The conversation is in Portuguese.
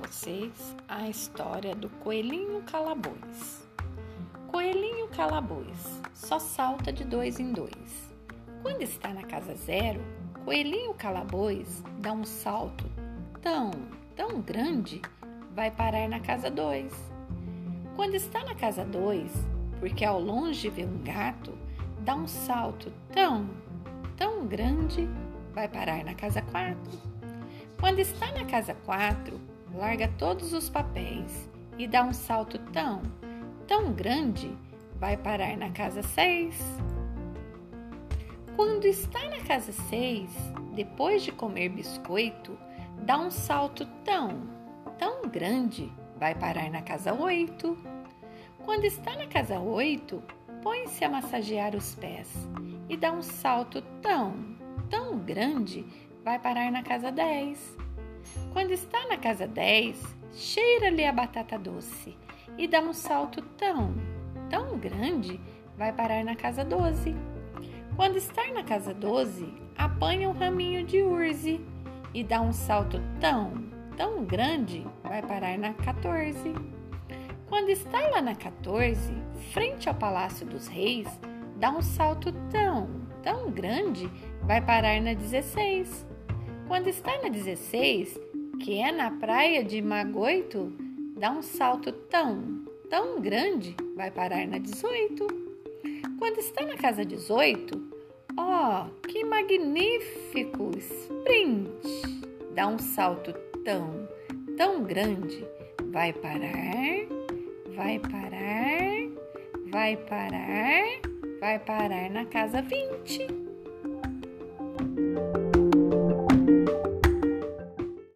vocês a história do coelhinho calabouço. Coelhinho calabouço só salta de dois em dois. Quando está na casa zero, coelhinho calabouço dá um salto tão, tão grande, vai parar na casa dois. Quando está na casa dois, porque ao longe vê um gato, dá um salto tão, tão grande, vai parar na casa quatro. Quando está na casa 4, larga todos os papéis e dá um salto tão, tão grande, vai parar na casa 6. Quando está na casa 6, depois de comer biscoito, dá um salto tão, tão grande, vai parar na casa 8. Quando está na casa 8, põe-se a massagear os pés e dá um salto tão, tão grande, vai parar na casa 10. Quando está na casa 10, cheira-lhe a batata doce e dá um salto tão, tão grande, vai parar na casa 12. Quando está na casa 12, apanha um raminho de urze e dá um salto tão, tão grande, vai parar na 14. Quando está lá na 14, frente ao Palácio dos Reis, dá um salto tão, tão grande, vai parar na 16. Quando está na 16, que é na praia de Magoito, dá um salto tão, tão grande, vai parar na 18. Quando está na casa 18, ó, oh, que magnífico sprint! Dá um salto tão, tão grande, vai parar, vai parar, vai parar, vai parar na casa 20.